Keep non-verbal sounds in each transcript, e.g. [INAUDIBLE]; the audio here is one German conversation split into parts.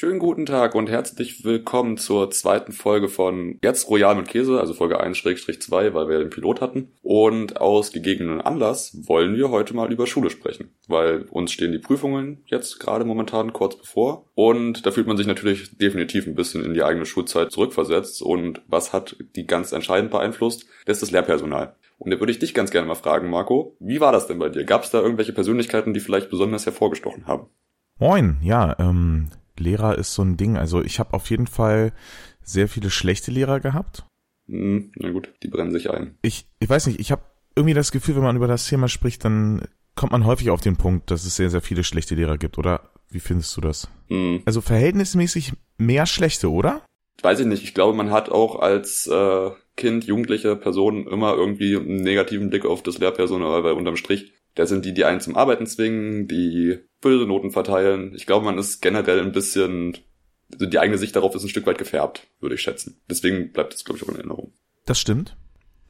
Schönen guten Tag und herzlich willkommen zur zweiten Folge von Jetzt Royal mit Käse, also Folge 1-2, weil wir ja den Pilot hatten. Und aus gegebenen Anlass wollen wir heute mal über Schule sprechen, weil uns stehen die Prüfungen jetzt gerade momentan kurz bevor. Und da fühlt man sich natürlich definitiv ein bisschen in die eigene Schulzeit zurückversetzt. Und was hat die ganz entscheidend beeinflusst? Das ist das Lehrpersonal. Und da würde ich dich ganz gerne mal fragen, Marco, wie war das denn bei dir? Gab es da irgendwelche Persönlichkeiten, die vielleicht besonders hervorgestochen haben? Moin, ja, ähm, Lehrer ist so ein Ding. Also ich habe auf jeden Fall sehr viele schlechte Lehrer gehabt. Hm, na gut, die brennen sich ein. Ich, ich weiß nicht, ich habe irgendwie das Gefühl, wenn man über das Thema spricht, dann kommt man häufig auf den Punkt, dass es sehr, sehr viele schlechte Lehrer gibt, oder? Wie findest du das? Hm. Also verhältnismäßig mehr schlechte, oder? Weiß ich nicht. Ich glaube, man hat auch als äh, Kind, jugendliche Person immer irgendwie einen negativen Blick auf das Lehrpersonal, weil unterm Strich da sind die, die einen zum Arbeiten zwingen, die böse Noten verteilen. Ich glaube, man ist generell ein bisschen, also die eigene Sicht darauf ist ein Stück weit gefärbt, würde ich schätzen. Deswegen bleibt das, glaube ich, auch in Erinnerung. Das stimmt.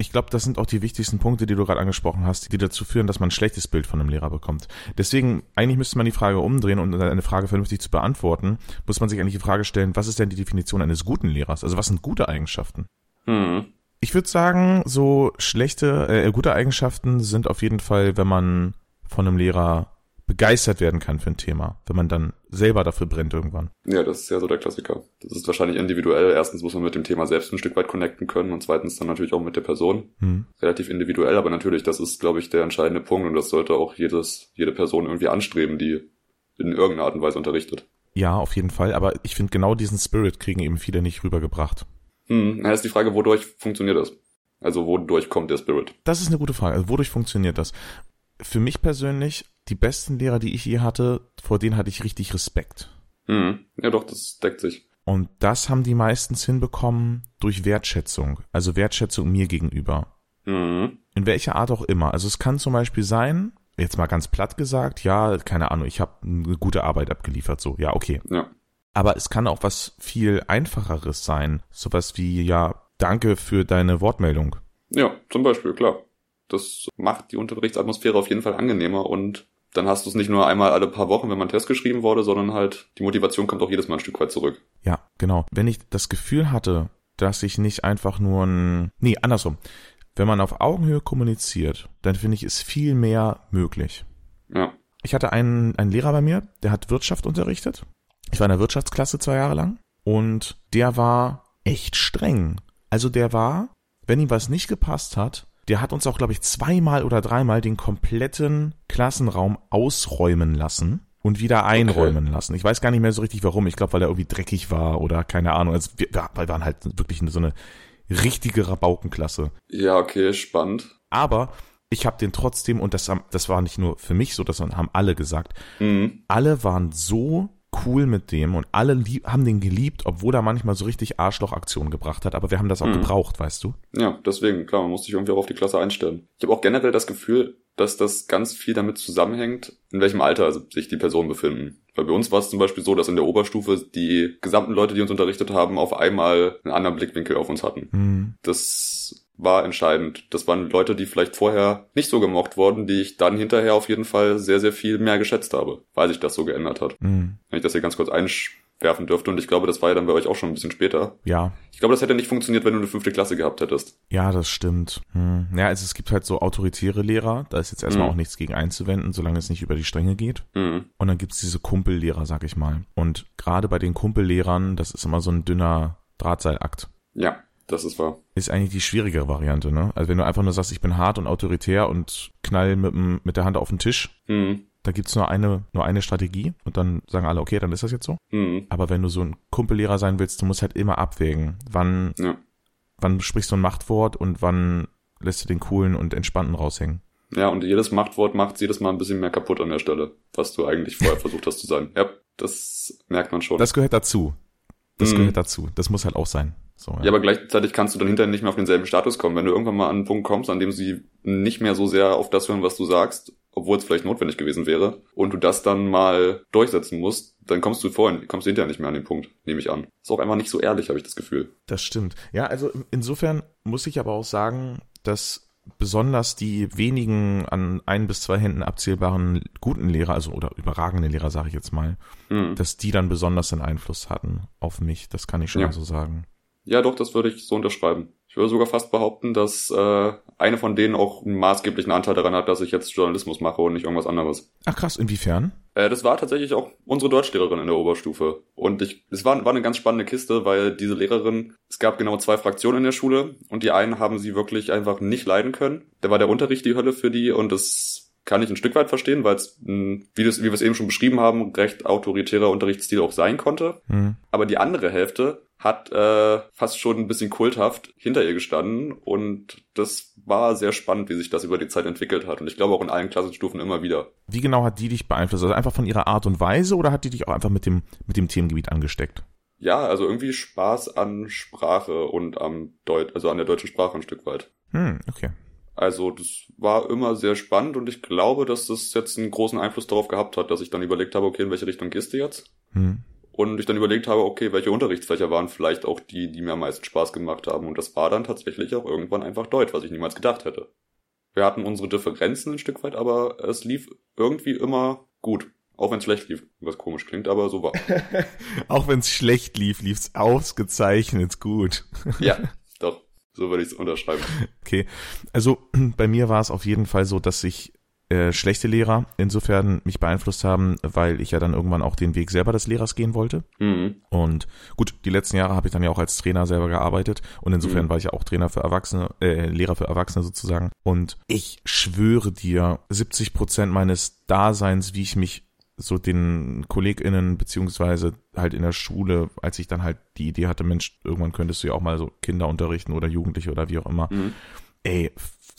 Ich glaube, das sind auch die wichtigsten Punkte, die du gerade angesprochen hast, die dazu führen, dass man ein schlechtes Bild von einem Lehrer bekommt. Deswegen, eigentlich müsste man die Frage umdrehen und eine Frage vernünftig zu beantworten, muss man sich eigentlich die Frage stellen, was ist denn die Definition eines guten Lehrers? Also was sind gute Eigenschaften? Hm. Ich würde sagen, so schlechte, äh, gute Eigenschaften sind auf jeden Fall, wenn man von einem Lehrer begeistert werden kann für ein Thema, wenn man dann selber dafür brennt irgendwann. Ja, das ist ja so der Klassiker. Das ist wahrscheinlich individuell. Erstens muss man mit dem Thema selbst ein Stück weit connecten können und zweitens dann natürlich auch mit der Person. Hm. Relativ individuell, aber natürlich, das ist, glaube ich, der entscheidende Punkt und das sollte auch jedes, jede Person irgendwie anstreben, die in irgendeiner Art und Weise unterrichtet. Ja, auf jeden Fall, aber ich finde genau diesen Spirit kriegen eben viele nicht rübergebracht. Hm, na, ist die Frage, wodurch funktioniert das? Also wodurch kommt der Spirit? Das ist eine gute Frage. Also wodurch funktioniert das? Für mich persönlich, die besten Lehrer, die ich je hatte, vor denen hatte ich richtig Respekt. Hm, ja doch, das deckt sich. Und das haben die meistens hinbekommen durch Wertschätzung. Also Wertschätzung mir gegenüber. Hm. In welcher Art auch immer. Also es kann zum Beispiel sein, jetzt mal ganz platt gesagt, ja, keine Ahnung, ich habe eine gute Arbeit abgeliefert, so, ja, okay. Ja. Aber es kann auch was viel einfacheres sein. Sowas wie, ja, danke für deine Wortmeldung. Ja, zum Beispiel, klar. Das macht die Unterrichtsatmosphäre auf jeden Fall angenehmer und dann hast du es nicht nur einmal alle paar Wochen, wenn man Test geschrieben wurde, sondern halt die Motivation kommt auch jedes Mal ein Stück weit zurück. Ja, genau. Wenn ich das Gefühl hatte, dass ich nicht einfach nur ein, nee, andersrum. Wenn man auf Augenhöhe kommuniziert, dann finde ich, ist viel mehr möglich. Ja. Ich hatte einen, einen Lehrer bei mir, der hat Wirtschaft unterrichtet. Ich war in der Wirtschaftsklasse zwei Jahre lang und der war echt streng. Also der war, wenn ihm was nicht gepasst hat, der hat uns auch, glaube ich, zweimal oder dreimal den kompletten Klassenraum ausräumen lassen und wieder einräumen okay. lassen. Ich weiß gar nicht mehr so richtig warum. Ich glaube, weil er irgendwie dreckig war oder keine Ahnung. Also wir, wir waren halt wirklich so eine richtige Rabaukenklasse. Ja, okay, spannend. Aber ich habe den trotzdem, und das, das war nicht nur für mich so, das haben alle gesagt, Mhm. alle waren so cool mit dem und alle lieb, haben den geliebt, obwohl er manchmal so richtig Arschlochaktionen gebracht hat, aber wir haben das auch Mhm. gebraucht, weißt du? Ja, deswegen, klar, man muss sich irgendwie auch auf die Klasse einstellen. Ich habe auch generell das Gefühl, dass das ganz viel damit zusammenhängt, in welchem Alter sich die Personen befinden. Weil bei uns war es zum Beispiel so, dass in der Oberstufe die gesamten Leute, die uns unterrichtet haben, auf einmal einen anderen Blickwinkel auf uns hatten. Hm. Das war entscheidend. Das waren Leute, die vielleicht vorher nicht so gemocht wurden, die ich dann hinterher auf jeden Fall sehr, sehr viel mehr geschätzt habe, weil sich das so geändert hat. Hm. Wenn ich das hier ganz kurz einwerfen dürfte, und ich glaube, das war ja dann bei euch auch schon ein bisschen später. Ja, Ich glaube, das hätte nicht funktioniert, wenn du eine fünfte Klasse gehabt hättest. ja, das stimmt. Hm. Ja, also es gibt halt so autoritäre Lehrer, da ist jetzt erstmal Mhm. auch nichts gegen einzuwenden, solange es nicht über die Stränge geht. Mhm. Und dann gibt's diese Kumpellehrer, sag ich mal. Und gerade bei den Kumpellehrern, das ist immer so ein dünner Drahtseilakt. Ja, das ist wahr. Ist eigentlich die schwierigere Variante, ne? Also wenn du einfach nur sagst, ich bin hart und autoritär und knall mit, dem- mit der Hand auf den Tisch, Mhm. da gibt's nur eine, nur eine Strategie und dann sagen alle, okay, dann ist das jetzt so. Mhm. Aber wenn du so ein Kumpellehrer sein willst, du musst halt immer abwägen, wann, Ja. wann sprichst du ein Machtwort und wann lässt du den coolen und entspannten raushängen. Ja, und jedes Machtwort macht jedes Mal ein bisschen mehr kaputt an der Stelle, was du eigentlich vorher [LAUGHS] versucht hast zu sein. Ja, das merkt man schon. Das gehört dazu. Das Mhm. gehört dazu. Das muss halt auch sein. So, ja, aber gleichzeitig kannst du dann hinterher nicht mehr auf denselben Status kommen. Wenn du irgendwann mal an einen Punkt kommst, an dem sie nicht mehr so sehr auf das hören, was du sagst, obwohl es vielleicht notwendig gewesen wäre, und du das dann mal durchsetzen musst, dann kommst du vorhin, kommst du hinterher nicht mehr an den Punkt, nehme ich an. Ist auch einfach nicht so ehrlich, habe ich das Gefühl. Das stimmt. Ja, also insofern muss ich aber auch sagen, dass besonders die wenigen an ein bis zwei Händen abzählbaren guten Lehrer, also oder überragende Lehrer, sage ich jetzt mal, Mhm. dass die dann besonders den Einfluss hatten auf mich. Das kann ich schon Ja. mal so sagen. Ja, doch, das würde ich so unterschreiben. Ich würde sogar fast behaupten, dass äh, eine von denen auch einen maßgeblichen Anteil daran hat, dass ich jetzt Journalismus mache und nicht irgendwas anderes. Ach krass, inwiefern? Äh, das war tatsächlich auch unsere Deutschlehrerin in der Oberstufe. Und ich, es war, war eine ganz spannende Kiste, weil diese Lehrerin, es gab genau zwei Fraktionen in der Schule und die einen haben sie wirklich einfach nicht leiden können. Da war der Unterricht die Hölle für die und das kann ich ein Stück weit verstehen, weil es, mh, wie, das, wie wir es eben schon beschrieben haben, recht autoritärer Unterrichtsstil auch sein konnte. Hm. Aber die andere Hälfte hat äh, fast schon ein bisschen kulthaft hinter ihr gestanden und das war sehr spannend, wie sich das über die Zeit entwickelt hat. Und ich glaube auch in allen Klassenstufen immer wieder. Wie genau hat die dich beeinflusst? Also einfach von ihrer Art und Weise oder hat die dich auch einfach mit dem, mit dem Themengebiet angesteckt? Ja, also irgendwie Spaß an Sprache und am Deut also an der deutschen Sprache ein Stück weit. Hm, okay. Also das war immer sehr spannend und ich glaube, dass das jetzt einen großen Einfluss darauf gehabt hat, dass ich dann überlegt habe, okay, in welche Richtung gehst du jetzt? Hm. Und ich dann überlegt habe, okay, welche Unterrichtsfächer waren vielleicht auch die, die mir am meisten Spaß gemacht haben. Und das war dann tatsächlich auch irgendwann einfach Deutsch, was ich niemals gedacht hätte. Wir hatten unsere Differenzen ein Stück weit, aber es lief irgendwie immer gut. Auch wenn es schlecht lief, was komisch klingt, aber so war. [LAUGHS] Auch wenn es schlecht lief, lief's ausgezeichnet gut. [LAUGHS] ja, doch, so würde ich es unterschreiben. Okay, also [CLEARS THROAT] bei mir war es auf jeden Fall so, dass ich äh, schlechte Lehrer insofern mich beeinflusst haben, weil ich ja dann irgendwann auch den Weg selber des Lehrers gehen wollte. Mhm. Und gut, die letzten Jahre habe ich dann ja auch als Trainer selber gearbeitet und insofern Mhm. war ich ja auch Trainer für Erwachsene, äh, Lehrer für Erwachsene sozusagen. Und ich schwöre dir, 70 Prozent meines Daseins, wie ich mich so den KollegInnen beziehungsweise halt in der Schule, als ich dann halt die Idee hatte, Mensch, irgendwann könntest du ja auch mal so Kinder unterrichten oder Jugendliche oder wie auch immer. Mhm. Ey,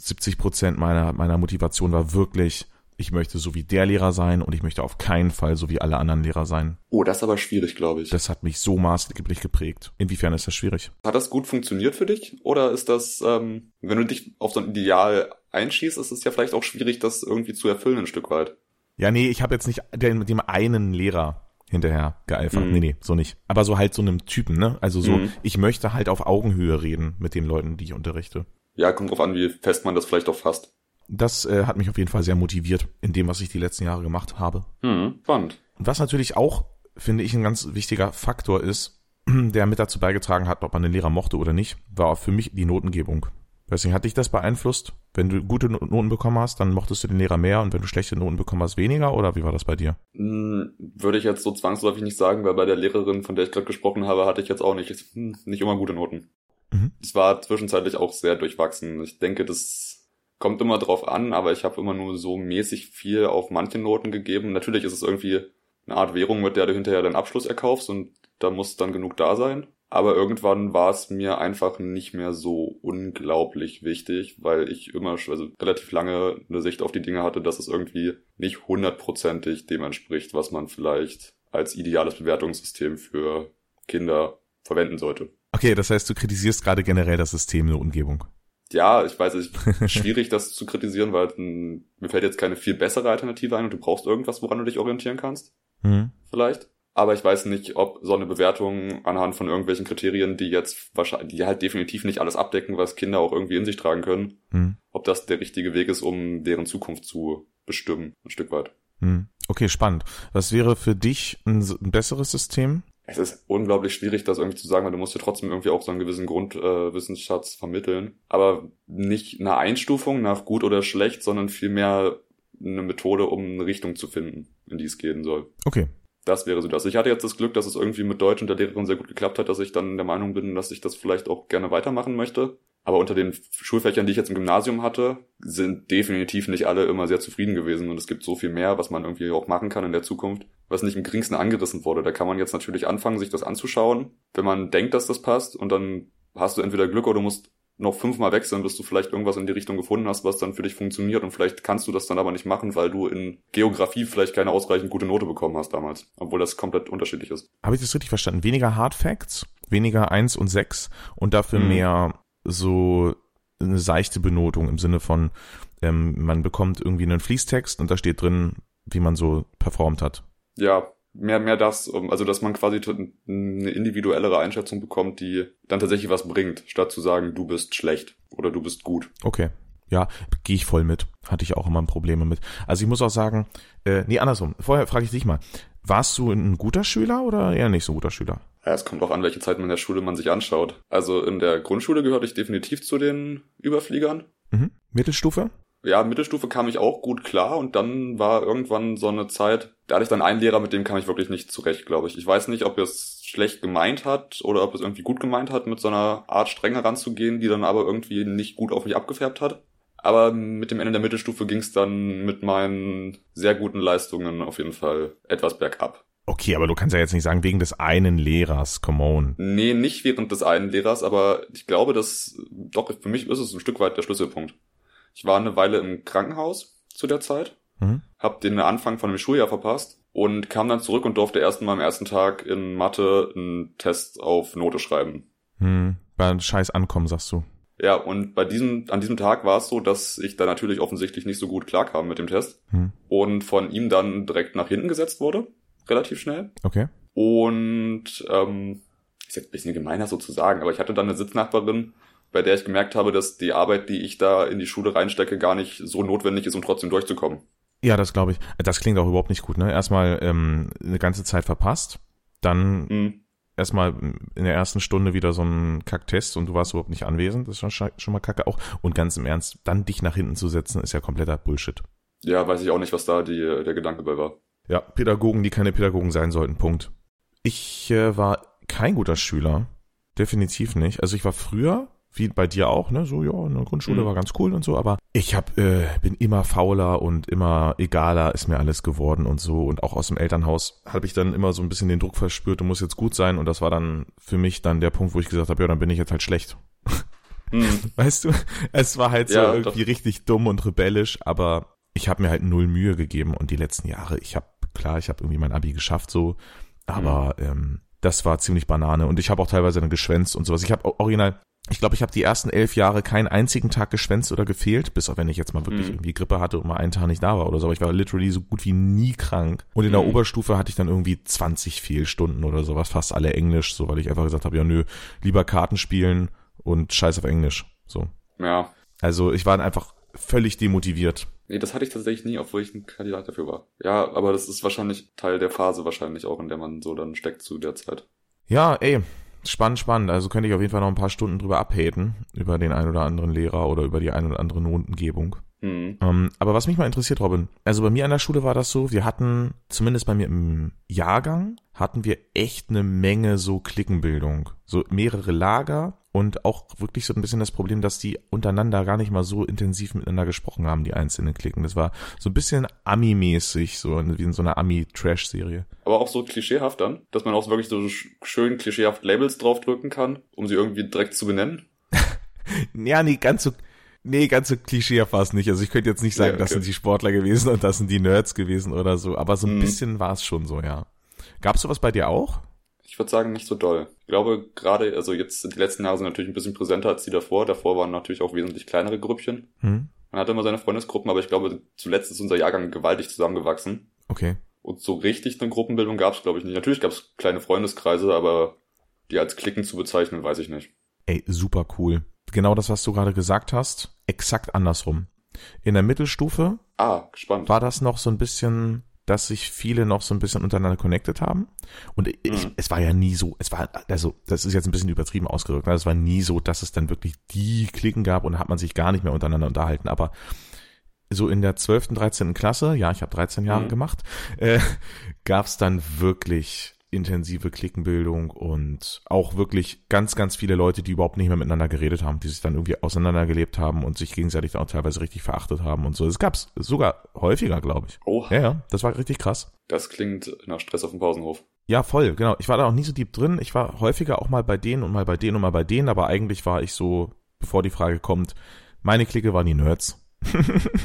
70 Prozent meiner, meiner Motivation war wirklich, ich möchte so wie der Lehrer sein und ich möchte auf keinen Fall so wie alle anderen Lehrer sein. Oh, das ist aber schwierig, glaube ich. Das hat mich so maßgeblich geprägt. Inwiefern ist das schwierig? Hat das gut funktioniert für dich? Oder ist das, ähm, wenn du dich auf so ein Ideal einschießt, ist es ja vielleicht auch schwierig, das irgendwie zu erfüllen ein Stück weit. Ja, nee, ich habe jetzt nicht dem, dem einen Lehrer hinterher geeifert. Mhm. Nee, nee, so nicht. Aber so halt so einem Typen, ne? Also so, Mhm. ich möchte halt auf Augenhöhe reden mit den Leuten, die ich unterrichte. Ja, kommt drauf an, wie fest man das vielleicht auch fasst. Das äh, hat mich auf jeden Fall sehr motiviert in dem, was ich die letzten Jahre gemacht habe. Hm, spannend. Und was natürlich auch, finde ich, ein ganz wichtiger Faktor ist, [CLEARS THROAT] der mit dazu beigetragen hat, ob man den Lehrer mochte oder nicht, war für mich die Notengebung. Deswegen hat dich das beeinflusst? Wenn du gute No- Noten bekommen hast, dann mochtest du den Lehrer mehr und wenn du schlechte Noten bekommen hast, weniger? Oder wie war das bei dir? Hm, würde ich jetzt so zwangsläufig nicht sagen, weil bei der Lehrerin, von der ich gerade gesprochen habe, hatte ich jetzt auch nicht, hm, nicht immer gute Noten. Mhm. Es war zwischenzeitlich auch sehr durchwachsen. Ich denke, das kommt immer drauf an, aber ich habe immer nur so mäßig viel auf manche Noten gegeben. Natürlich ist es irgendwie eine Art Währung, mit der du hinterher deinen Abschluss erkaufst und da muss dann genug da sein. Aber irgendwann war es mir einfach nicht mehr so unglaublich wichtig, weil ich immer, also relativ lange eine Sicht auf die Dinge hatte, dass es irgendwie nicht hundertprozentig dem entspricht, was man vielleicht als ideales Bewertungssystem für Kinder verwenden sollte. Okay, das heißt, du kritisierst gerade generell das System Notengebung. Ja, ich weiß, es [LAUGHS] ist schwierig, das zu kritisieren, weil mh, mir fällt jetzt keine viel bessere Alternative ein und du brauchst irgendwas, woran du dich orientieren kannst, Hm. vielleicht. Aber ich weiß nicht, ob so eine Bewertung anhand von irgendwelchen Kriterien, die jetzt wahrscheinlich, die halt definitiv nicht alles abdecken, was Kinder auch irgendwie in sich tragen können, Hm. ob das der richtige Weg ist, um deren Zukunft zu bestimmen, ein Stück weit. Hm. Okay, spannend. Was wäre für dich ein, ein besseres System? Es ist unglaublich schwierig, das irgendwie zu sagen, weil du musst ja trotzdem irgendwie auch so einen gewissen Grundwissensschatz äh, vermitteln. Aber nicht eine Einstufung nach gut oder schlecht, sondern vielmehr eine Methode, um eine Richtung zu finden, in die es gehen soll. Okay. Das wäre so das. Ich hatte jetzt das Glück, dass es irgendwie mit Deutsch und der Lehrerin sehr gut geklappt hat, dass ich dann der Meinung bin, dass ich das vielleicht auch gerne weitermachen möchte. Aber unter den Schulfächern, die ich jetzt im Gymnasium hatte, sind definitiv nicht alle immer sehr zufrieden gewesen. Und es gibt so viel mehr, was man irgendwie auch machen kann in der Zukunft, was nicht im geringsten angerissen wurde. Da kann man jetzt natürlich anfangen, sich das anzuschauen, wenn man denkt, dass das passt. Und dann hast du entweder Glück oder du musst noch fünfmal wechseln, bis du vielleicht irgendwas in die Richtung gefunden hast, was dann für dich funktioniert. Und vielleicht kannst du das dann aber nicht machen, weil du in Geografie vielleicht keine ausreichend gute Note bekommen hast damals. Obwohl das komplett unterschiedlich ist. Habe ich das richtig verstanden? Weniger Hard Facts, weniger eins und sechs und dafür Mhm. mehr so eine seichte Benotung im Sinne von, ähm, man bekommt irgendwie einen Fließtext und da steht drin, wie man so performt hat. Ja, mehr, mehr das, um- also dass man quasi eine individuellere Einschätzung bekommt, die dann tatsächlich was bringt, statt zu sagen, du bist schlecht oder du bist gut. Okay. Ja, gehe ich voll mit. Hatte ich auch immer Probleme mit. Also ich muss auch sagen, äh, nee, andersrum. Vorher frage ich dich mal. Warst du ein guter Schüler oder eher nicht so ein guter Schüler? Ja, es kommt auch an, welche Zeit in der Schule man sich anschaut. Also in der Grundschule gehörte ich definitiv zu den Überfliegern. Mhm. Mittelstufe? Ja, Mittelstufe kam ich auch gut klar und dann war irgendwann so eine Zeit, da hatte ich dann einen Lehrer, mit dem kam ich wirklich nicht zurecht, glaube ich. Ich weiß nicht, ob er es schlecht gemeint hat oder ob es irgendwie gut gemeint hat, mit so einer Art streng heranzugehen, die dann aber irgendwie nicht gut auf mich abgefärbt hat. Aber mit dem Ende der Mittelstufe ging es dann mit meinen sehr guten Leistungen auf jeden Fall etwas bergab. Okay, aber du kannst ja jetzt nicht sagen, wegen des einen Lehrers, come on. Nee, nicht während des einen Lehrers, aber ich glaube, dass, doch, für mich ist es ein Stück weit der Schlüsselpunkt. Ich war eine Weile im Krankenhaus zu der Zeit, mhm. hab den Anfang von dem Schuljahr verpasst und kam dann zurück und durfte erst mal am ersten Tag in Mathe einen Test auf Note schreiben. Hm, war ein scheiß Ankommen, sagst du. Ja, und bei diesem, an diesem Tag war es so, dass ich da natürlich offensichtlich nicht so gut klarkam mit dem Test hm. und von ihm dann direkt nach hinten gesetzt wurde relativ schnell. Okay. Und ähm, ist jetzt ein bisschen gemeiner sozusagen, aber ich hatte dann eine Sitznachbarin, bei der ich gemerkt habe, dass die Arbeit, die ich da in die Schule reinstecke, gar nicht so notwendig ist, um trotzdem durchzukommen. Ja, das glaube ich. Das klingt auch überhaupt nicht gut, ne? Erstmal ähm, eine ganze Zeit verpasst, dann mhm. erstmal in der ersten Stunde wieder so ein Kacktest und du warst überhaupt nicht anwesend, das ist schon, schon mal kacke auch. Und ganz im Ernst, dann dich nach hinten zu setzen, ist ja kompletter Bullshit. Ja, weiß ich auch nicht, was da die, der Gedanke bei war. Ja, Pädagogen, die keine Pädagogen sein sollten, Punkt. Ich äh, war kein guter Schüler. Definitiv nicht. Also ich war früher, wie bei dir auch, ne, so ja, in der Grundschule mhm. war ganz cool und so, aber ich hab, äh, bin immer fauler und immer egaler ist mir alles geworden und so und auch aus dem Elternhaus habe ich dann immer so ein bisschen den Druck verspürt, du musst jetzt gut sein und das war dann für mich dann der Punkt, wo ich gesagt habe, ja, dann bin ich jetzt halt schlecht. Mhm. [LAUGHS] Weißt du, es war halt so ja, irgendwie doch. richtig dumm und rebellisch, aber ich habe mir halt null Mühe gegeben und die letzten Jahre, ich habe klar, ich habe irgendwie mein Abi geschafft so, aber mhm. ähm, das war ziemlich Banane und ich habe auch teilweise dann geschwänzt und sowas. Ich habe original, ich glaube, ich habe die ersten elf Jahre keinen einzigen Tag geschwänzt oder gefehlt, bis auf wenn ich jetzt mal wirklich mhm. irgendwie Grippe hatte und mal einen Tag nicht da war oder so. Aber ich war literally so gut wie nie krank. Und in der mhm. Oberstufe hatte ich dann irgendwie 20 Fehlstunden oder sowas, fast alle Englisch, so weil ich einfach gesagt habe, ja nö, lieber Karten spielen und scheiß auf Englisch. So. Ja. Also ich war dann einfach völlig demotiviert. Nee, das hatte ich tatsächlich nie, obwohl ich ein Kandidat dafür war. Ja, aber das ist wahrscheinlich Teil der Phase wahrscheinlich auch, in der man so dann steckt zu der Zeit. Ja, ey, spannend, spannend. Also könnte ich auf jeden Fall noch ein paar Stunden drüber abhaten, über den ein oder anderen Lehrer oder über die ein oder andere Notengebung. Mhm. Ähm, aber was mich mal interessiert, Robin, also bei mir an der Schule war das so, wir hatten, zumindest bei mir im Jahrgang, hatten wir echt eine Menge so Klickenbildung. So mehrere Lager und auch wirklich so ein bisschen das Problem, dass die untereinander gar nicht mal so intensiv miteinander gesprochen haben, die einzelnen Klicken. Das war so ein bisschen Ami-mäßig, so wie in so einer Ami-Trash-Serie. Aber auch so klischeehaft dann, dass man auch wirklich so schön klischeehaft Labels draufdrücken kann, um sie irgendwie direkt zu benennen. [LAUGHS] ja, nee, ganz so, nee, ganz so klischeehaft war es nicht. Also ich könnte jetzt nicht sagen, ja, okay. das sind die Sportler gewesen und das sind die Nerds gewesen oder so, aber so ein mhm. bisschen war es schon so, ja. Gab's sowas bei dir auch? Ich würde sagen, nicht so doll. Ich glaube, gerade, also jetzt die letzten Jahre sind natürlich ein bisschen präsenter als die davor. Davor waren natürlich auch wesentlich kleinere Grüppchen. Hm. Man hatte immer seine Freundesgruppen, aber ich glaube, zuletzt ist unser Jahrgang gewaltig zusammengewachsen. Okay. Und so richtig eine Gruppenbildung gab es, glaube ich, nicht. Natürlich gab es kleine Freundeskreise, aber die als Klicken zu bezeichnen, weiß ich nicht. Ey, super cool. Genau das, was du gerade gesagt hast, exakt andersrum. In der Mittelstufe ah, gespannt. war das noch so ein bisschen dass sich viele noch so ein bisschen untereinander connected haben. Und ich, mhm. es war ja nie so, es war, also, das ist jetzt ein bisschen übertrieben ausgedrückt, ne? es war nie so, dass es dann wirklich die Klicken gab und hat man sich gar nicht mehr untereinander unterhalten. Aber so in der 12., 13. Klasse, ja, ich habe 13 Jahre mhm. gemacht, äh, gab es dann wirklich intensive Klickenbildung und auch wirklich ganz, ganz viele Leute, die überhaupt nicht mehr miteinander geredet haben, die sich dann irgendwie auseinandergelebt haben und sich gegenseitig auch teilweise richtig verachtet haben und so. Es gab's sogar häufiger, glaube ich. Oh. Ja, ja, das war richtig krass. Das klingt nach Stress auf dem Pausenhof. Ja, voll, genau. Ich war da auch nie so deep drin. Ich war häufiger auch mal bei denen und mal bei denen und mal bei denen, aber eigentlich war ich so, bevor die Frage kommt, meine Clique waren die Nerds.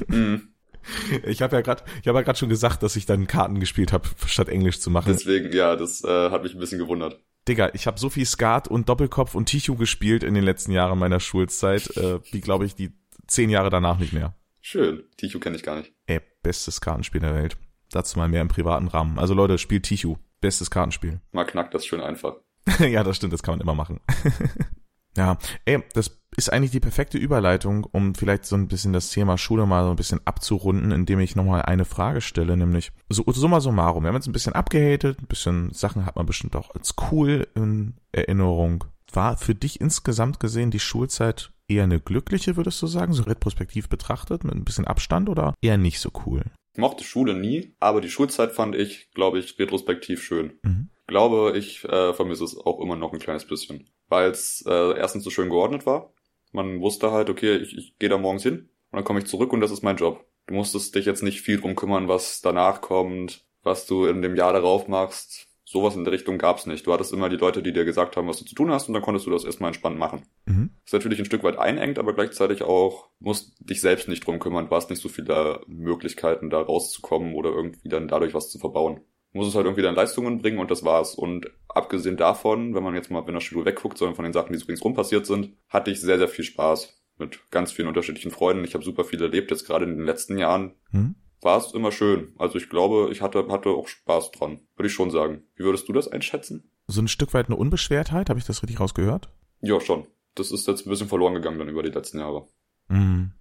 mhm. [LAUGHS] Ich habe ja gerade, ich habe ja gerade schon gesagt, dass ich dann Karten gespielt habe, statt Englisch zu machen. Deswegen, ja, das äh, hat mich ein bisschen gewundert. Digga, ich habe so viel Skat und Doppelkopf und Tichu gespielt in den letzten Jahren meiner Schulzeit, äh, wie glaube ich die zehn Jahre danach nicht mehr. Schön, Tichu kenne ich gar nicht. Ey, bestes Kartenspiel der Welt. Dazu mal mehr im privaten Rahmen. Also Leute, spielt Tichu. Bestes Kartenspiel. Mal knackt das schön einfach. [LAUGHS] ja, das stimmt, das kann man immer machen. [LAUGHS] Ja, ey, das ist eigentlich die perfekte Überleitung, um vielleicht so ein bisschen das Thema Schule mal so ein bisschen abzurunden, indem ich nochmal eine Frage stelle, nämlich so summa summarum. Wir haben jetzt ein bisschen abgehatet, ein bisschen Sachen hat man bestimmt auch als cool in Erinnerung. War für dich insgesamt gesehen die Schulzeit eher eine glückliche, würdest du sagen, so retrospektiv betrachtet, mit ein bisschen Abstand oder eher nicht so cool? Ich mochte Schule nie, aber die Schulzeit fand ich, glaube ich, retrospektiv schön. Mhm. Glaube, ich äh, vermisse es auch immer noch ein kleines bisschen. Weil es äh, erstens so schön geordnet war. Man wusste halt, okay, ich, ich gehe da morgens hin und dann komme ich zurück und das ist mein Job. Du musstest dich jetzt nicht viel drum kümmern, was danach kommt, was du in dem Jahr darauf machst sowas in der Richtung gab's nicht. Du hattest immer die Leute, die dir gesagt haben, was du zu tun hast, und dann konntest du das erstmal entspannt machen. Mhm. Das ist natürlich ein Stück weit einengt, aber gleichzeitig auch musst dich selbst nicht drum kümmern. Du hast nicht so viele Möglichkeiten, da rauszukommen oder irgendwie dann dadurch was zu verbauen. Du musst es halt irgendwie dann Leistungen bringen und das war's. Und abgesehen davon, wenn man jetzt mal, wenn der Schule wegguckt, sondern von den Sachen, die so ringsrum passiert sind, hatte ich sehr, sehr viel Spaß mit ganz vielen unterschiedlichen Freunden. Ich habe super viel erlebt, jetzt gerade in den letzten Jahren. Mhm war es immer schön. Also ich glaube, ich hatte, hatte auch Spaß dran. Würde ich schon sagen. Wie würdest du das einschätzen? So ein Stück weit eine Unbeschwertheit, habe ich das richtig rausgehört? Ja, schon. Das ist jetzt ein bisschen verloren gegangen dann über die letzten Jahre. Mhm.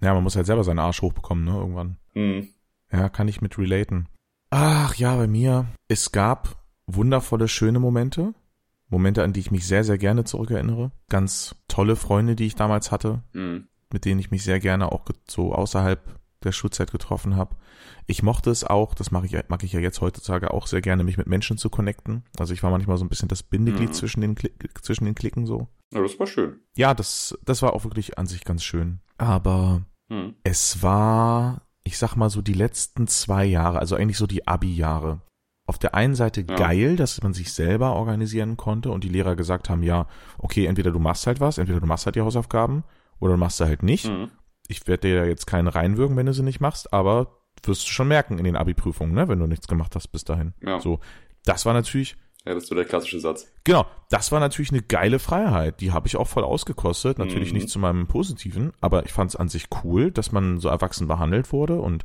Ja, man muss halt selber seinen Arsch hochbekommen, ne, irgendwann. Mhm. Ja, kann ich mit relaten. Ach ja, bei mir. Es gab wundervolle, schöne Momente. Momente, an die ich mich sehr, sehr gerne zurückerinnere. Ganz tolle Freunde, die ich damals hatte, mhm. mit denen ich mich sehr gerne auch so außerhalb der Schulzeit getroffen habe. Ich mochte es auch, das mache ich, mag ich ja jetzt heutzutage auch sehr gerne, mich mit Menschen zu connecten. Also ich war manchmal so ein bisschen das Bindeglied mhm. zwischen, den zwischen den Klicken so. Ja, das war schön. Ja, das, das war auch wirklich an sich ganz schön. Aber mhm. es war, ich sag mal so die letzten zwei Jahre, also eigentlich so die Abi-Jahre. Auf der einen Seite ja. geil, dass man sich selber organisieren konnte und die Lehrer gesagt haben, ja, okay, entweder du machst halt was, entweder du machst halt die Hausaufgaben oder du machst sie halt nicht. Mhm ich werde dir jetzt keinen reinwürgen, wenn du sie nicht machst, aber wirst du schon merken in den Abi-Prüfungen, ne, wenn du nichts gemacht hast bis dahin. Ja. So, das war natürlich. Ja, das ist so der klassische Satz. Genau, das war natürlich eine geile Freiheit. Die habe ich auch voll ausgekostet. Natürlich mhm. nicht zu meinem Positiven, aber ich fand es an sich cool, dass man so erwachsen behandelt wurde und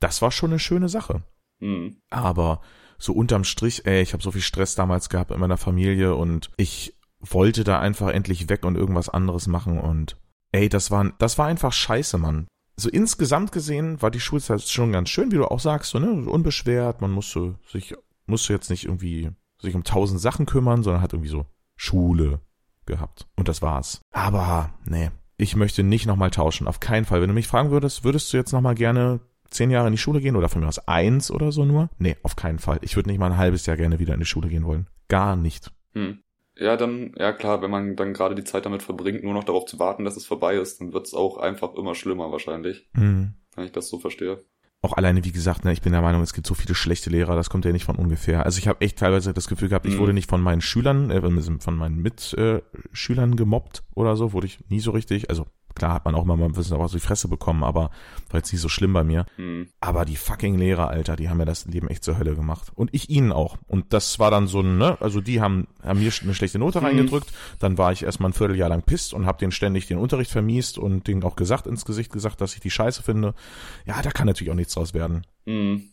das war schon eine schöne Sache. Mhm. Aber so unterm Strich, ey, ich habe so viel Stress damals gehabt in meiner Familie und ich wollte da einfach endlich weg und irgendwas anderes machen und Ey, das war, das war einfach scheiße, Mann. So insgesamt gesehen war die Schulzeit schon ganz schön, wie du auch sagst, so, ne, unbeschwert, man musste sich, musste jetzt nicht irgendwie sich um tausend Sachen kümmern, sondern hat irgendwie so Schule gehabt. Und das war's. Aber, nee, ich möchte nicht nochmal tauschen, auf keinen Fall. Wenn du mich fragen würdest, würdest du jetzt nochmal gerne zehn Jahre in die Schule gehen oder von mir aus eins oder so nur? Nee, auf keinen Fall. Ich würde nicht mal ein halbes Jahr gerne wieder in die Schule gehen wollen. Gar nicht. Hm. Ja, dann, ja klar, wenn man dann gerade die Zeit damit verbringt, nur noch darauf zu warten, dass es vorbei ist, dann wird es auch einfach immer schlimmer wahrscheinlich. Mhm. Wenn ich das so verstehe. Auch alleine, wie gesagt, ne, ich bin der Meinung, es gibt so viele schlechte Lehrer, das kommt ja nicht von ungefähr. Also ich habe echt teilweise das Gefühl gehabt, ich mhm. wurde nicht von meinen Schülern, äh, von meinen Mitschülern äh, gemobbt oder so, wurde ich nie so richtig. Also Klar hat man auch mal ein bisschen was die Fresse bekommen, aber war jetzt nicht so schlimm bei mir. Mhm. Aber die fucking Lehrer, Alter, die haben mir das Leben echt zur Hölle gemacht. Und ich ihnen auch. Und das war dann so ein, ne, also die haben, haben mir eine schlechte Note mhm. reingedrückt. Dann war ich erstmal ein Vierteljahr lang pisst und habe denen ständig den Unterricht vermiest und denen auch gesagt, ins Gesicht gesagt, dass ich die scheiße finde. Ja, da kann natürlich auch nichts draus werden. Mhm.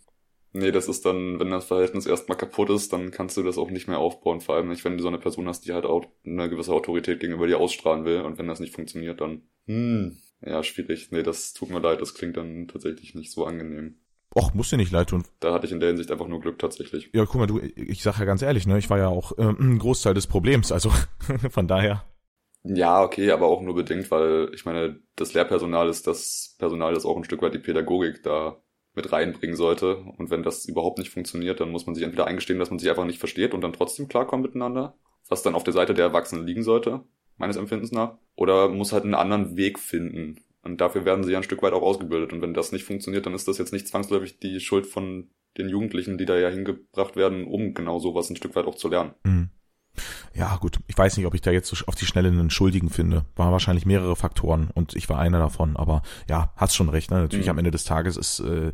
Nee, das ist dann, wenn das Verhältnis erstmal kaputt ist, dann kannst du das auch nicht mehr aufbauen. Vor allem nicht, wenn du so eine Person hast, die halt auch eine gewisse Autorität gegenüber dir ausstrahlen will. Und wenn das nicht funktioniert, dann, hm, ja, schwierig. Nee, das tut mir leid, das klingt dann tatsächlich nicht so angenehm. Och, muss dir nicht leid tun. Da hatte ich in der Hinsicht einfach nur Glück tatsächlich. Ja, guck mal, du, ich sag ja ganz ehrlich, ne, ich war ja auch äh, ein Großteil des Problems, also [LAUGHS] von daher. Ja, okay, aber auch nur bedingt, weil ich meine, das Lehrpersonal ist das Personal, das auch ein Stück weit die Pädagogik da mit reinbringen sollte. Und wenn das überhaupt nicht funktioniert, dann muss man sich entweder eingestehen, dass man sich einfach nicht versteht und dann trotzdem klarkommt miteinander, was dann auf der Seite der Erwachsenen liegen sollte, meines Empfindens nach. Oder muss halt einen anderen Weg finden. Und dafür werden sie ja ein Stück weit auch ausgebildet. Und wenn das nicht funktioniert, dann ist das jetzt nicht zwangsläufig die Schuld von den Jugendlichen, die da ja hingebracht werden, um genau sowas ein Stück weit auch zu lernen. Mhm. Ja, gut. Ich weiß nicht, ob ich da jetzt auf die Schnelle einen Schuldigen finde. War wahrscheinlich mehrere Faktoren und ich war einer davon. Aber ja, hast schon recht. Ne? Natürlich mhm. am Ende des Tages ist äh,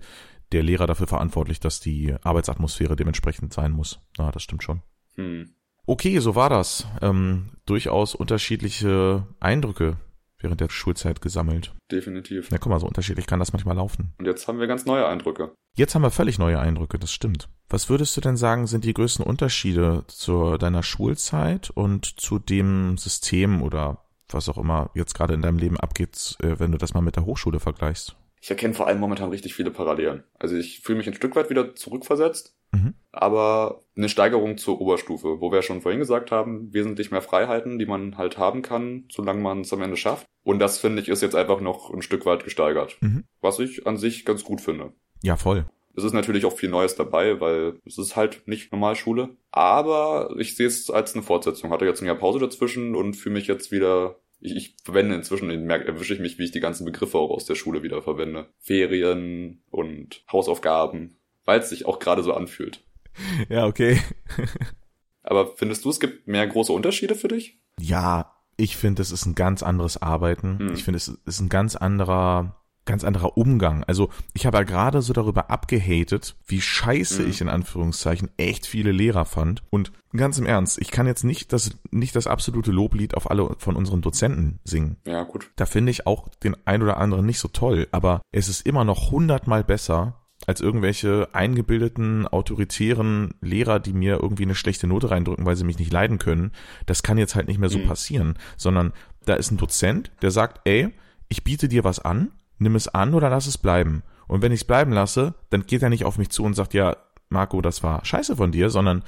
der Lehrer dafür verantwortlich, dass die Arbeitsatmosphäre dementsprechend sein muss. Ja, das stimmt schon. Mhm. Okay, so war das. Ähm, durchaus unterschiedliche Eindrücke, während der Schulzeit gesammelt. Definitiv. Na guck mal, so unterschiedlich kann das manchmal laufen. Und jetzt haben wir ganz neue Eindrücke. Jetzt haben wir völlig neue Eindrücke, das stimmt. Was würdest du denn sagen, sind die größten Unterschiede zu deiner Schulzeit und zu dem System oder was auch immer jetzt gerade in deinem Leben abgeht, äh, wenn du das mal mit der Hochschule vergleichst? Ich erkenne vor allem momentan richtig viele Parallelen. Also ich fühle mich ein Stück weit wieder zurückversetzt, Mhm. aber eine Steigerung zur Oberstufe, wo wir schon vorhin gesagt haben, wesentlich mehr Freiheiten, die man halt haben kann, solange man es am Ende schafft. Und das finde ich ist jetzt einfach noch ein Stück weit gesteigert, Mhm. was ich an sich ganz gut finde. Ja, voll. Es ist natürlich auch viel Neues dabei, weil es ist halt nicht Normalschule. Aber ich sehe es als eine Fortsetzung. Hatte jetzt ein Jahr Pause dazwischen und fühle mich jetzt wieder. Ich, ich verwende inzwischen, merke, erwische ich mich, wie ich die ganzen Begriffe auch aus der Schule wieder verwende. Ferien und Hausaufgaben, weil es sich auch gerade so anfühlt. [LAUGHS] Ja, okay. [LAUGHS] Aber findest du, es gibt mehr große Unterschiede für dich? Ja, ich finde, es ist ein ganz anderes Arbeiten. Hm. Ich finde, es ist ein ganz anderer, ganz anderer Umgang. Also ich habe ja gerade so darüber abgehatet, wie scheiße Hm. ich in Anführungszeichen echt viele Lehrer fand. Und ganz im Ernst, ich kann jetzt nicht das, nicht das absolute Loblied auf alle von unseren Dozenten singen. Ja, gut. Da finde ich auch den ein oder anderen nicht so toll, aber es ist immer noch hundertmal besser als irgendwelche eingebildeten, autoritären Lehrer, die mir irgendwie eine schlechte Note reindrücken, weil sie mich nicht leiden können. Das kann jetzt halt nicht mehr so Mhm. passieren, sondern da ist ein Dozent, der sagt, ey, ich biete dir was an, nimm es an oder lass es bleiben. Und wenn ich es bleiben lasse, dann geht er nicht auf mich zu und sagt, ja, Marco, das war scheiße von dir, sondern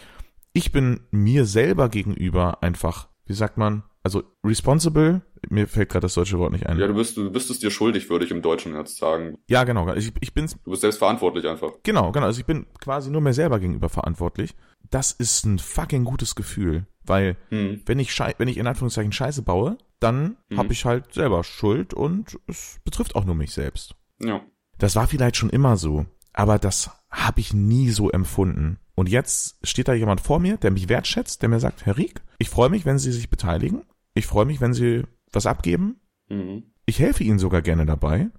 ich bin mir selber gegenüber einfach, wie sagt man, also responsible, mir fällt gerade das deutsche Wort nicht ein. Ja, du bist, du bist es dir schuldig, würde ich im Deutschen jetzt sagen. Ja, genau. Ich, ich bin's, Du bist selbst verantwortlich einfach. genau, genau. Also ich bin quasi nur mir selber gegenüber verantwortlich. Das ist ein fucking gutes Gefühl, weil Hm. wenn ich schei wenn ich in Anführungszeichen Scheiße baue, dann Mhm. habe ich halt selber Schuld und es betrifft auch nur mich selbst. Ja. Das war vielleicht schon immer so, aber das habe ich nie so empfunden. Und jetzt steht da jemand vor mir, der mich wertschätzt, der mir sagt, Herr Rieck, ich freue mich, wenn Sie sich beteiligen. Ich freue mich, wenn Sie was abgeben. Mhm. Ich helfe Ihnen sogar gerne dabei.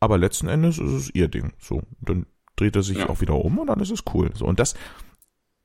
Aber letzten Endes ist es Ihr Ding. So, dann dreht er sich Ja. auch wieder um und dann ist es cool. So, und das,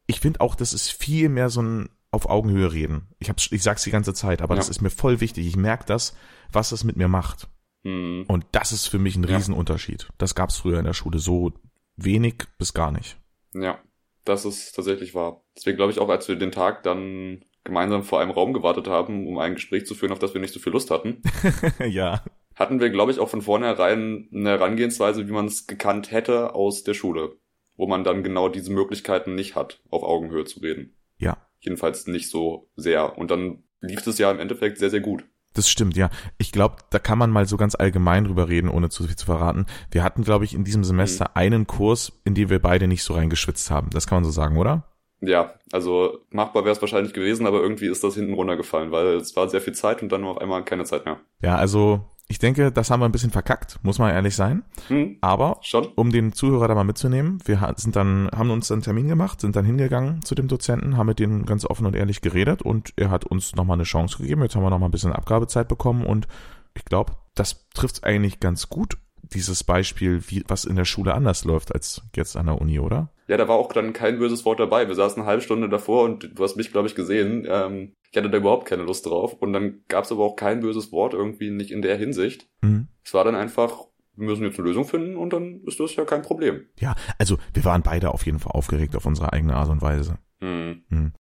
ich finde auch, das ist viel mehr so ein auf Augenhöhe reden. Ich hab's, ich sag's die ganze Zeit, aber Ja. das ist mir voll wichtig. Ich merke das, was das mit mir macht. Mhm. Und das ist für mich ein Ja. Riesenunterschied. Das gab's früher in der Schule so wenig bis gar nicht. Ja, das ist tatsächlich wahr. Deswegen glaube ich auch, als wir den Tag dann gemeinsam vor einem Raum gewartet haben, um ein Gespräch zu führen, auf das wir nicht so viel Lust hatten, [LAUGHS] ja. hatten wir, glaube ich, auch von vornherein eine Herangehensweise, wie man es gekannt hätte aus der Schule, wo man dann genau diese Möglichkeiten nicht hat, auf Augenhöhe zu reden. Ja. Jedenfalls nicht so sehr. Und dann lief es ja im Endeffekt sehr, sehr gut. Das stimmt, ja. Ich glaube, da kann man mal so ganz allgemein drüber reden, ohne zu viel zu verraten. Wir hatten, glaube ich, in diesem Semester einen Kurs, in dem wir beide nicht so reingeschwitzt haben. Das kann man so sagen, oder? Ja, also machbar wäre es wahrscheinlich gewesen, aber irgendwie ist das hinten runtergefallen, weil es war sehr viel Zeit und dann auf einmal keine Zeit mehr. Ja, also ich denke, das haben wir ein bisschen verkackt, muss man ehrlich sein. Hm, Aber schon? um den Zuhörer da mal mitzunehmen, wir sind dann, haben uns einen Termin gemacht, sind dann hingegangen zu dem Dozenten, haben mit dem ganz offen und ehrlich geredet und er hat uns nochmal eine Chance gegeben. Jetzt haben wir nochmal ein bisschen Abgabezeit bekommen und ich glaube, das trifft eigentlich ganz gut, dieses Beispiel, wie, was in der Schule anders läuft als jetzt an der Uni, oder? Ja, da war auch dann kein böses Wort dabei. Wir saßen eine halbe Stunde davor und du hast mich, glaube ich, gesehen. Ähm, ich hatte da überhaupt keine Lust drauf. Und dann gab es aber auch kein böses Wort, irgendwie nicht in der Hinsicht. Mhm. Es war dann einfach, wir müssen jetzt eine Lösung finden und dann ist das ja kein Problem. Ja, also wir waren beide auf jeden Fall aufgeregt auf unsere eigene Art und Weise. Hm.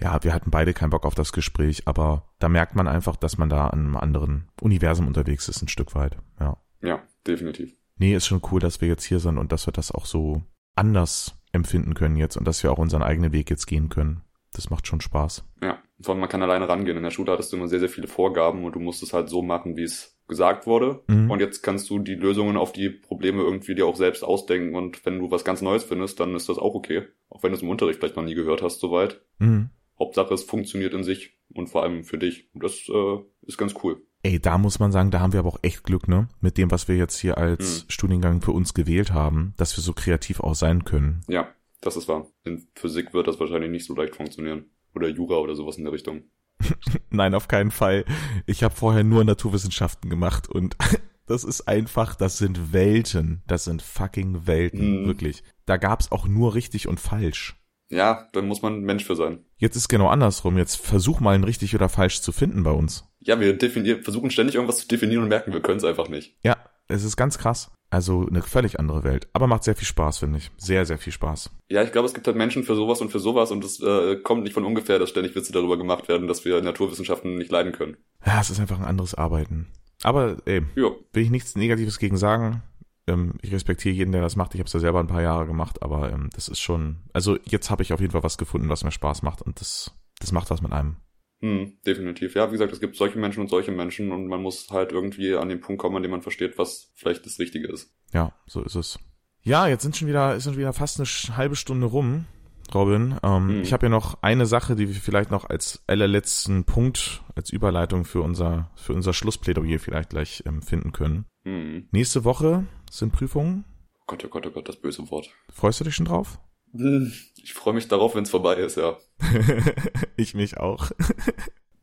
Ja, wir hatten beide keinen Bock auf das Gespräch, aber da merkt man einfach, dass man da an einem anderen Universum unterwegs ist, ein Stück weit. Ja. Ja, definitiv. Nee, ist schon cool, dass wir jetzt hier sind und dass wir das auch so anders empfinden können jetzt und dass wir auch unseren eigenen Weg jetzt gehen können. Das macht schon Spaß. Ja, vor allem man kann alleine rangehen. In der Schule hattest du immer sehr, sehr viele Vorgaben und du musst es halt so machen, wie es gesagt wurde. Mhm. Und jetzt kannst du die Lösungen auf die Probleme irgendwie dir auch selbst ausdenken und wenn du was ganz Neues findest, dann ist das auch okay. Auch wenn du es im Unterricht vielleicht noch nie gehört hast, soweit. Mhm. Hauptsache, es funktioniert in sich und vor allem für dich. Und das äh, ist ganz cool. Ey, da muss man sagen, da haben wir aber auch echt Glück, ne? Mit dem, was wir jetzt hier als Mhm. Studiengang für uns gewählt haben, dass wir so kreativ auch sein können. Ja, das ist wahr. In Physik wird das wahrscheinlich nicht so leicht funktionieren. Oder Jura oder sowas in der Richtung. [LAUGHS] Nein, auf keinen Fall. Ich habe vorher nur Naturwissenschaften gemacht und [LAUGHS] das ist einfach, das sind Welten. Das sind fucking Welten, Mhm. wirklich. Da gab's auch nur richtig und falsch. Ja, dann muss man Mensch für sein. Jetzt ist genau andersrum. Jetzt versuch mal ein richtig oder falsch zu finden bei uns. Ja, wir definieren, versuchen ständig irgendwas zu definieren und merken, wir können es einfach nicht. Ja, es ist ganz krass. Also eine völlig andere Welt. Aber macht sehr viel Spaß, finde ich. Sehr, sehr viel Spaß. Ja, ich glaube, es gibt halt Menschen für sowas und für sowas und es äh, kommt nicht von ungefähr, dass ständig Witze darüber gemacht werden, dass wir Naturwissenschaften nicht leiden können. Ja, es ist einfach ein anderes Arbeiten. Aber ey, Ja, will ich nichts Negatives gegen sagen. Ähm, ich respektiere jeden, der das macht. Ich habe es ja selber ein paar Jahre gemacht, aber ähm, das ist schon. Also jetzt habe ich auf jeden Fall was gefunden, was mir Spaß macht und das, das macht was mit einem. Hm, definitiv. Ja, wie gesagt, es gibt solche Menschen und solche Menschen und man muss halt irgendwie an den Punkt kommen, an dem man versteht, was vielleicht das Richtige ist. Ja, so ist es. Ja, jetzt sind schon wieder, ist schon wieder fast eine halbe Stunde rum, Robin. Ähm, Mhm. Ich habe ja noch eine Sache, die wir vielleicht noch als allerletzten Punkt, als Überleitung für unser, für unser Schlussplädoyer vielleicht gleich ähm, finden können. Hm. Nächste Woche sind Prüfungen. Oh Gott, oh Gott, oh Gott, das böse Wort. Freust du dich schon drauf? Hm, Ich freue mich darauf, wenn es vorbei ist, ja. [LAUGHS] ich mich auch. [LAUGHS]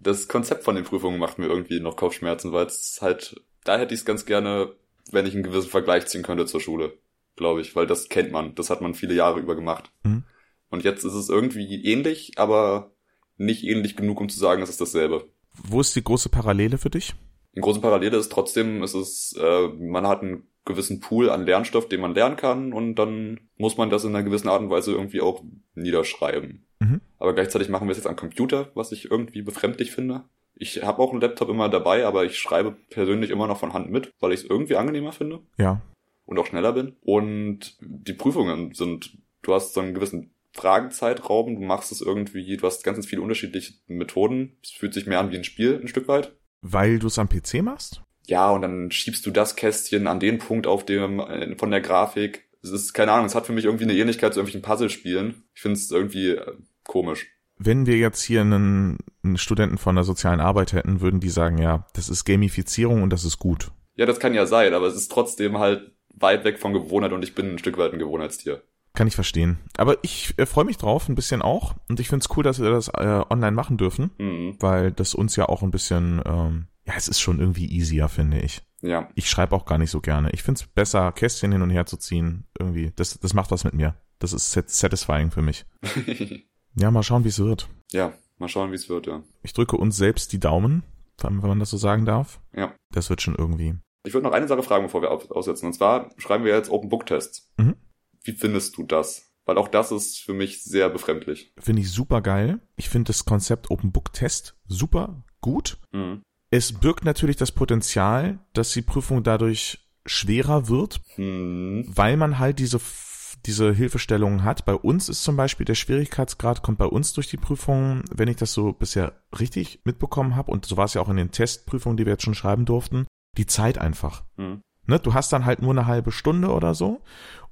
Das Konzept von den Prüfungen macht mir irgendwie noch Kopfschmerzen, weil es halt, da hätte ich es ganz gerne, wenn ich einen gewissen Vergleich ziehen könnte zur Schule, glaube ich, weil das kennt man, das hat man viele Jahre über gemacht. Mhm. Und jetzt ist es irgendwie ähnlich, aber nicht ähnlich genug, um zu sagen, es ist dasselbe. Wo ist die große Parallele für dich? Eine große Parallele ist trotzdem, es ist, äh, man hat einen gewissen Pool an Lernstoff, den man lernen kann und dann muss man das in einer gewissen Art und Weise irgendwie auch niederschreiben. Mhm. Aber gleichzeitig machen wir es jetzt am Computer, was ich irgendwie befremdlich finde. Ich habe auch einen Laptop immer dabei, aber ich schreibe persönlich immer noch von Hand mit, weil ich es irgendwie angenehmer finde Ja. und auch schneller bin. Und die Prüfungen sind, du hast so einen gewissen Fragenzeitraum, du machst es irgendwie, du hast ganz, ganz viele unterschiedliche Methoden. Es fühlt sich mehr an wie ein Spiel, ein Stück weit. Weil du es am PC machst? Ja, und dann schiebst du das Kästchen an den Punkt auf dem, äh, von der Grafik. Es ist, keine Ahnung, es hat für mich irgendwie eine Ähnlichkeit zu irgendwelchen Puzzlespielen. Ich finde es irgendwie äh, komisch. Wenn wir jetzt hier einen, einen Studenten von der sozialen Arbeit hätten, würden die sagen, ja, das ist Gamifizierung und das ist gut. Ja, das kann ja sein, aber es ist trotzdem halt weit weg von Gewohnheit und ich bin ein Stück weit ein Gewohnheitstier. Kann ich verstehen. Aber ich äh, freue mich drauf, ein bisschen auch. Und ich finde es cool, dass wir das äh, online machen dürfen, Mhm. weil das uns ja auch ein bisschen, ähm, ja, es ist schon irgendwie easier, finde ich. Ja. Ich schreibe auch gar nicht so gerne. Ich finde es besser, Kästchen hin und her zu ziehen. Irgendwie, das, das macht was mit mir. Das ist sat- satisfying für mich. [LAUGHS] Ja, mal schauen, wie es wird. ja, mal schauen, wie es wird, ja. Ich drücke uns selbst die Daumen, wenn man das so sagen darf. Ja. Das wird schon irgendwie. Ich würde noch eine Sache fragen, bevor wir aussetzen. Und zwar schreiben wir jetzt Open Book Tests. Mhm. Wie findest du das? Weil auch das ist für mich sehr befremdlich. Finde ich super geil. Ich finde das Konzept Open Book Test super gut. Mhm. Es birgt natürlich das Potenzial, dass die Prüfung dadurch schwerer wird, Hm. weil man halt diese diese Hilfestellungen hat. Bei uns ist zum Beispiel der Schwierigkeitsgrad kommt bei uns durch die Prüfung, wenn ich das so bisher richtig mitbekommen habe und so war es ja auch in den Testprüfungen, die wir jetzt schon schreiben durften, die Zeit einfach. Hm. Ne, du hast dann halt nur eine halbe Stunde oder so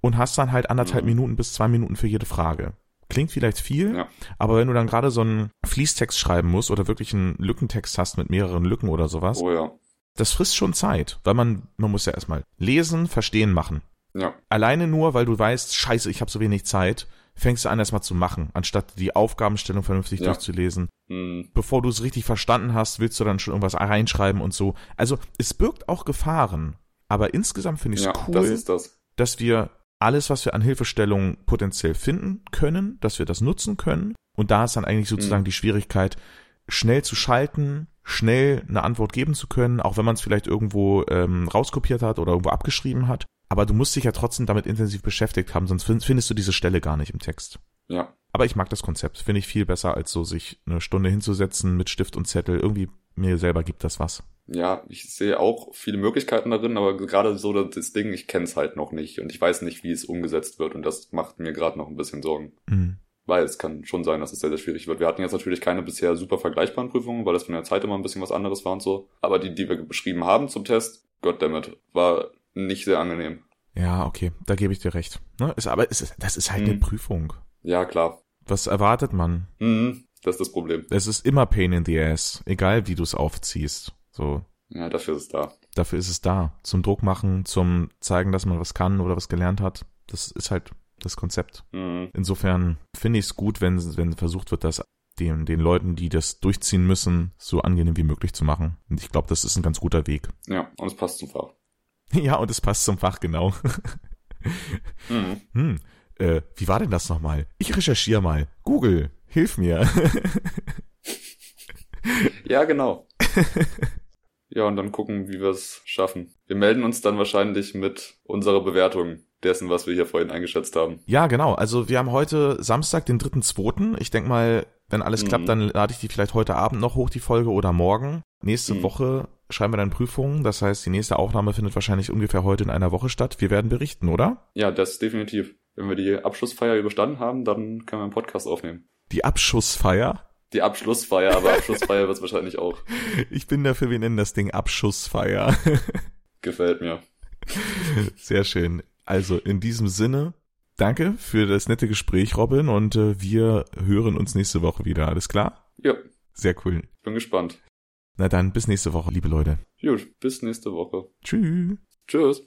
und hast dann halt anderthalb Mhm. Minuten bis zwei Minuten für jede Frage. Klingt vielleicht viel, Ja. aber wenn du dann gerade so einen Fließtext schreiben musst oder wirklich einen Lückentext hast mit mehreren Lücken oder sowas, Oh ja. das frisst schon Zeit, weil man, man muss ja erstmal lesen, verstehen, machen. Ja. Alleine nur, weil du weißt, scheiße, ich habe so wenig Zeit, fängst du an erstmal zu machen, anstatt die Aufgabenstellung vernünftig Ja. durchzulesen. Hm. Bevor du es richtig verstanden hast, willst du dann schon irgendwas reinschreiben und so. Also es birgt auch Gefahren. Aber insgesamt finde ich es Ja, cool, das ist das. dass wir alles, was wir an Hilfestellungen potenziell finden können, dass wir das nutzen können. Und da ist dann eigentlich sozusagen Mhm. die Schwierigkeit, schnell zu schalten, schnell eine Antwort geben zu können, auch wenn man es vielleicht irgendwo ähm, rauskopiert hat oder irgendwo abgeschrieben hat. Aber du musst dich ja trotzdem damit intensiv beschäftigt haben, sonst find- findest du diese Stelle gar nicht im Text. Ja. Aber ich mag das Konzept, finde ich viel besser, als so sich eine Stunde hinzusetzen mit Stift und Zettel. Irgendwie mir selber gibt das was. Ja, ich sehe auch viele Möglichkeiten darin, aber gerade so das Ding, ich kenne es halt noch nicht und ich weiß nicht, wie es umgesetzt wird und das macht mir gerade noch ein bisschen Sorgen. Mhm. Weil es kann schon sein, dass es sehr, sehr schwierig wird. Wir hatten jetzt natürlich keine bisher super vergleichbaren Prüfungen, weil das von der Zeit immer ein bisschen was anderes war und so. Aber die, die wir beschrieben haben zum Test, goddammit, war nicht sehr angenehm. Ja, okay, da gebe ich dir recht. Ne? Ist, aber ist, das ist halt eine Mhm. Prüfung. Ja, klar. Was erwartet man? Mhm, das ist das Problem. Es ist immer Pain in the Ass, egal wie du es aufziehst. So, Ja, dafür ist es da. dafür ist es da. Zum Druck machen, zum zeigen, dass man was kann oder was gelernt hat. Das ist halt das Konzept. Mhm. Insofern finde ich es gut, wenn, wenn versucht wird, das den, den Leuten, die das durchziehen müssen, so angenehm wie möglich zu machen. Und ich glaube, das ist ein ganz guter Weg. Ja, und es passt zum Fach. [LAUGHS] Ja, und es passt zum Fach genau. [LAUGHS] Mhm. Hm, äh, wie war denn das nochmal? Ich recherchiere mal. Google, hilf mir. [LAUGHS] Ja, genau. [LAUGHS] ja, und dann gucken, wie wir es schaffen. Wir melden uns dann wahrscheinlich mit unserer Bewertung dessen, was wir hier vorhin eingeschätzt haben. Ja, genau. Also wir haben heute Samstag, den 3.2. Ich denk mal, wenn alles Mhm. klappt, dann lade ich die vielleicht heute Abend noch hoch, die Folge, oder morgen. Nächste Mhm. Woche schreiben wir dann Prüfungen. Das heißt, die nächste Aufnahme findet wahrscheinlich ungefähr heute in einer Woche statt. Wir werden berichten, oder? Ja, das definitiv. Wenn wir die Abschlussfeier überstanden haben, dann können wir einen Podcast aufnehmen. Die Abschussfeier. Die Abschlussfeier, aber Abschlussfeier wird es wahrscheinlich auch. [LAUGHS] Ich bin dafür, wir nennen das Ding Abschussfeier. [LAUGHS] Gefällt mir. Sehr schön. Also in diesem Sinne, danke für das nette Gespräch, Robin, und äh, wir hören uns nächste Woche wieder. Alles klar? Ja, Sehr cool. bin gespannt. Na dann, bis nächste Woche, liebe Leute. Gut, bis nächste Woche. Tschüss. Tschüss.